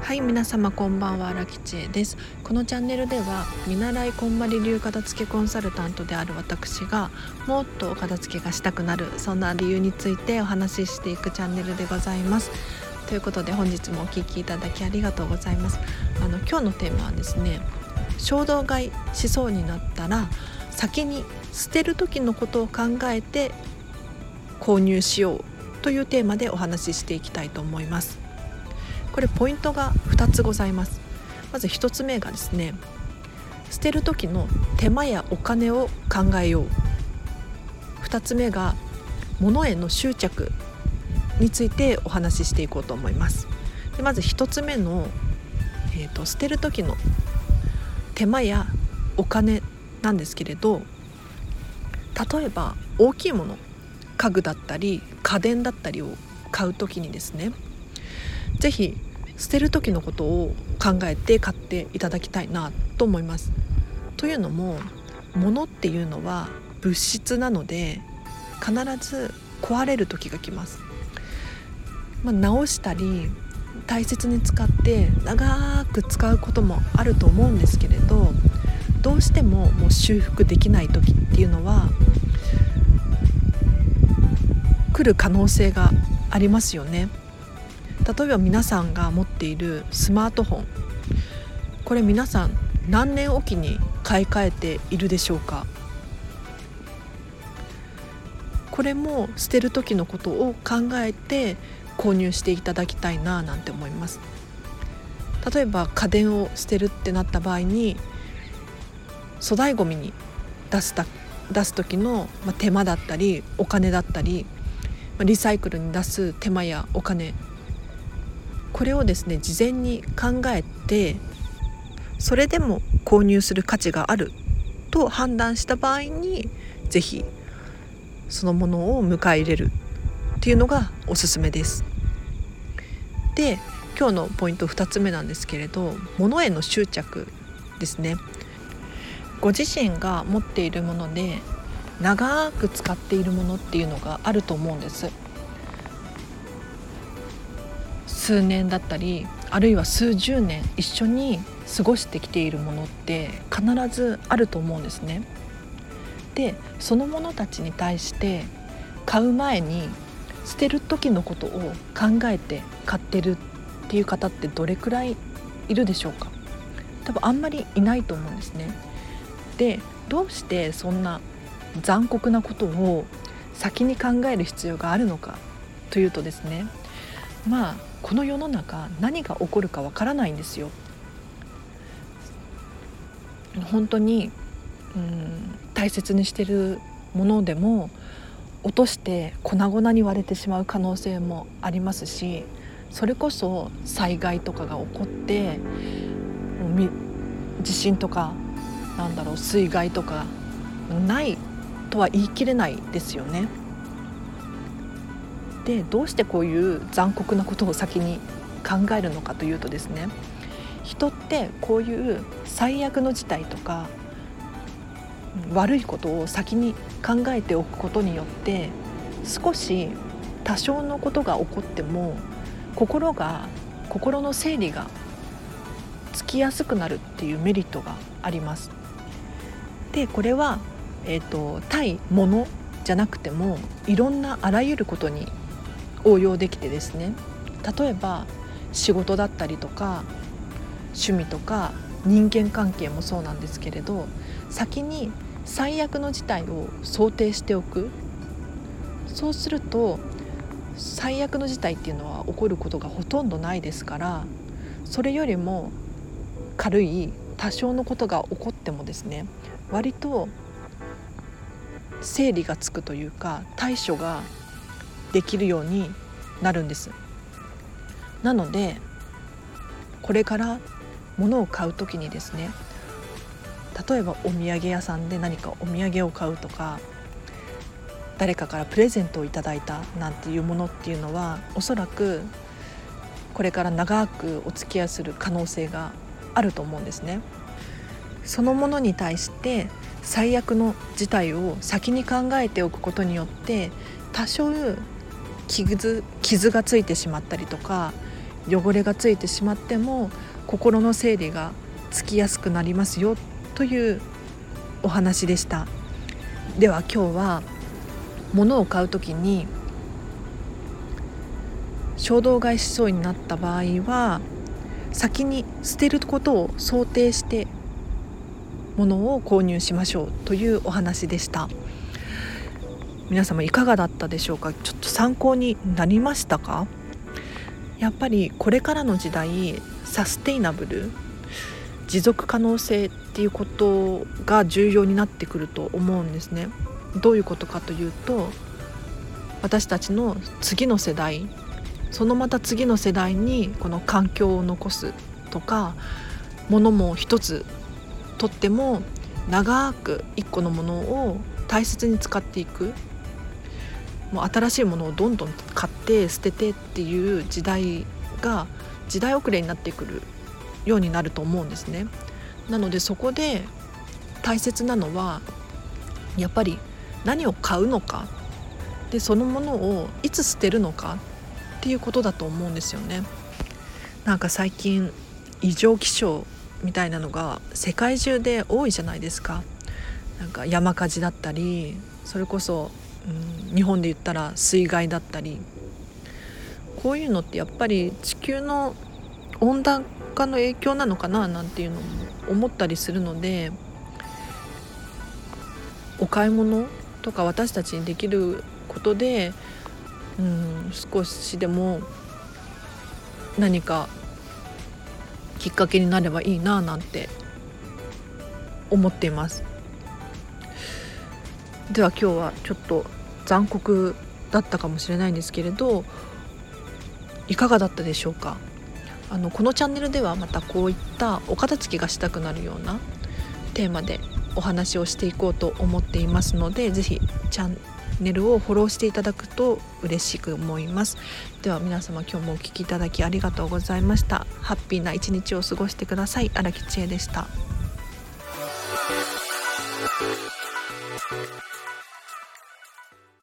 はい皆様こんばんは荒吉恵です。このチャンネルでは見習いこんまり流片付けコンサルタントである私がもっと片付けがしたくなるそんな理由についてお話ししていくチャンネルでございます。ということで本日もお聴きいただきありがとうございます。あの今日のテーマはですね衝動買いしそうになったら先に捨てる時のことを考えて購入しようというテーマでお話ししていきたいと思います。これポイントが2つございます。まず1つ目がですね捨てる時の手間やお金を考えよう。2つ目が物への執着についてお話ししていこうと思います。でまず1つ目の、えーと、と捨てる時の手間やお金なんですけれど例えば大きいもの家具だったり家電だったりを買う時にですね是非捨てる時のことを考えて買っていただきたいなと思います。というのも物っていうのは物質なので必ず壊れる時が来ます。まあ、直したり大切に使って長く使うこともあると思うんですけれどどうしてももう修復できない時っていうのは来る可能性がありますよね。例えば皆さんが持っているスマートフォン。これ皆さん何年おきに買い替えているでしょうか？これも捨てる時のことを考えて購入していただきたいななんて思います。例えば家電を捨てるってなった場合に粗大ごみに出すた出す時の手間だったりお金だったりリサイクルに出す手間やお金これをですね事前に考えてそれでも購入する価値があると判断した場合に是非そのものを迎え入れるっていうのがおすすめです。で今日のポイント2つ目なんですけれど物への執着ですね。ご自身が持っているもので長く使っているものっていうのがあると思うんです。数年だったりあるいは数十年一緒に過ごしてきているものって必ずあると思うんですね。でそのものたちに対して買う前に捨てる時のことを考えて買ってるっていう方ってどれくらいいるでしょうか多分あんまりいないと思うんですね。でどうしてそんな残酷なことを先に考える必要があるのかというとですねまあこの世の中何が起こるかわからないんですよ。本当にうん大切にしてるものでも落として粉々に割れてしまう可能性もありますしそれこそ災害とかが起こって地震とかなんだろう水害とかないとは言い切れないですよね。でどうしてこういう残酷なことを先に考えるのかというとですね人ってこういう最悪の事態とか悪いことを先に考えておくことによって少し多少のことが起こっても心が心の整理がつきやすくなるっていうメリットがあります。でこれは、えーと、対物じゃなくてもいろんなあらゆることに応用できてですね。例えば仕事だったりとか趣味とか人間関係もそうなんですけれど先に最悪の事態を想定しておく。そうすると最悪の事態っていうのは起こることがほとんどないですからそれよりも軽い多少のことが起こってもですね割と整理がつくというか対処ができるようになるんですなのでこれから物を買う時にですね例えばお土産屋さんで何かお土産を買うとか誰かからプレゼントをいただいたなんていうものっていうのはおそらくこれから長くお付き合いする可能性があると思うんですね。そのものに対して最悪の事態を先に考えておくことによって多少傷傷がついてしまったりとか汚れがついてしまっても心の整理がつきやすくなりますよというお話でした。では今日は物を買う時に衝動買いしそうになった場合は先に捨てることを想定して物を購入しましょうというお話でした。皆様いかがだったでしょうか？ちょっと参考になりましたか？やっぱりこれからの時代サステイナブル持続可能性っていうことが重要になってくると思うんですね。どういうことかというと私たちの次の世代そのまた次の世代にこの環境を残すとかものも一つとっても長く一個のものを大切に使っていくもう新しいものをどんどん買って捨ててっていう時代が時代遅れになってくるようになると思うんですね。なのでそこで大切なのはやっぱり何を買うのかでそのものをいつ捨てるのかっていうことだと思うんですよね。なんか最近異常気象みたいなのが世界中で多いじゃないですか。なんか山火事だったりそれこそ、うん、日本で言ったら水害だったりこういうのってやっぱり地球の温暖化の影響なのかななんていうのも思ったりするのでお買い物とか私たちにできることで、うん、少しでも何かきっかけになればいいななんて思っています。では今日はちょっと残酷だったかもしれないんですけれどいかがだったでしょうか？あのこのチャンネルではまたこういったお片付けがしたくなるようなテーマでお話をしていこうと思っていますので是非チャンネルネルをフォローしていただくと嬉しく思います。では皆様今日もお聴きいただきありがとうございました。ハッピーな一日を過ごしてください。荒木千恵でした。Thank you.